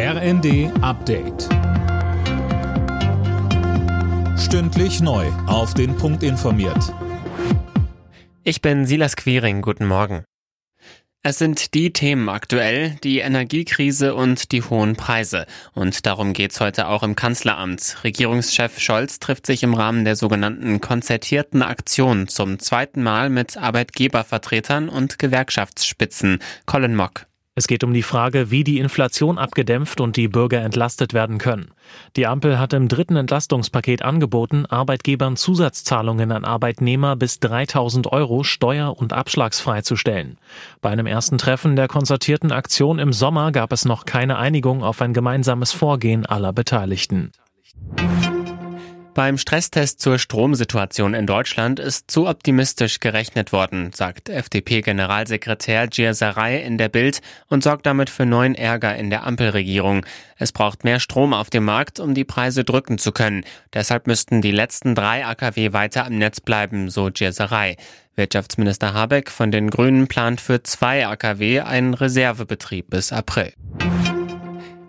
RND Update. Stündlich neu. Auf den Punkt informiert. Ich bin Silas Quiring. Guten Morgen. Es sind die Themen aktuell, die Energiekrise und die hohen Preise. Und darum geht's heute auch im Kanzleramt. Regierungschef Scholz trifft sich im Rahmen der sogenannten konzertierten Aktion zum zweiten Mal mit Arbeitgebervertretern und Gewerkschaftsspitzen. Colin Mock. Es geht um die Frage, wie die Inflation abgedämpft und die Bürger entlastet werden können. Die Ampel hat im dritten Entlastungspaket angeboten, Arbeitgebern Zusatzzahlungen an Arbeitnehmer bis 3000 Euro steuer- und abschlagsfrei zu stellen. Bei einem ersten Treffen der konzertierten Aktion im Sommer gab es noch keine Einigung auf ein gemeinsames Vorgehen aller Beteiligten. Beim Stresstest zur Stromsituation in Deutschland ist zu optimistisch gerechnet worden, sagt FDP-Generalsekretär Gierserei in der Bild und sorgt damit für neuen Ärger in der Ampelregierung. Es braucht mehr Strom auf dem Markt, um die Preise drücken zu können. Deshalb müssten die letzten drei AKW weiter am Netz bleiben, so Gierserei. Wirtschaftsminister Habeck von den Grünen plant für zwei AKW einen Reservebetrieb bis April.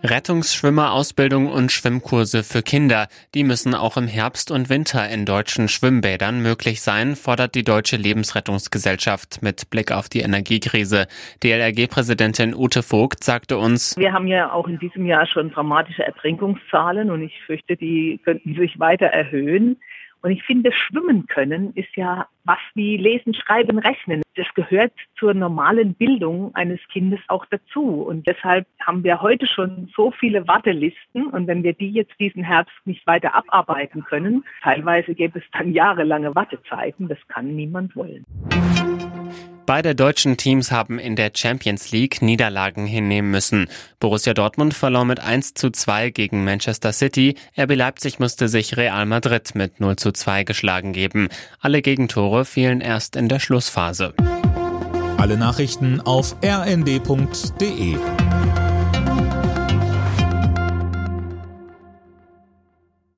Rettungsschwimmerausbildung und Schwimmkurse für Kinder. Die müssen auch im Herbst und Winter in deutschen Schwimmbädern möglich sein, fordert die Deutsche Lebensrettungsgesellschaft mit Blick auf die Energiekrise. DLRG-Präsidentin Ute Vogt sagte uns, Wir haben ja auch in diesem Jahr schon dramatische Ertrinkungszahlen und ich fürchte, die könnten sich weiter erhöhen. Und ich finde, schwimmen können ist ja was wie lesen, schreiben, rechnen. Das gehört zur normalen Bildung eines Kindes auch dazu. Und deshalb haben wir heute schon so viele Wartelisten. Und wenn wir die jetzt diesen Herbst nicht weiter abarbeiten können, teilweise gäbe es dann jahrelange Wartezeiten. Das kann niemand wollen. Beide deutschen Teams haben in der Champions League Niederlagen hinnehmen müssen. Borussia Dortmund verlor mit 1 zu 2 gegen Manchester City. RB Leipzig musste sich Real Madrid mit 0 zu 2 geschlagen geben. Alle Gegentore fielen erst in der Schlussphase. Alle Nachrichten auf rnd.de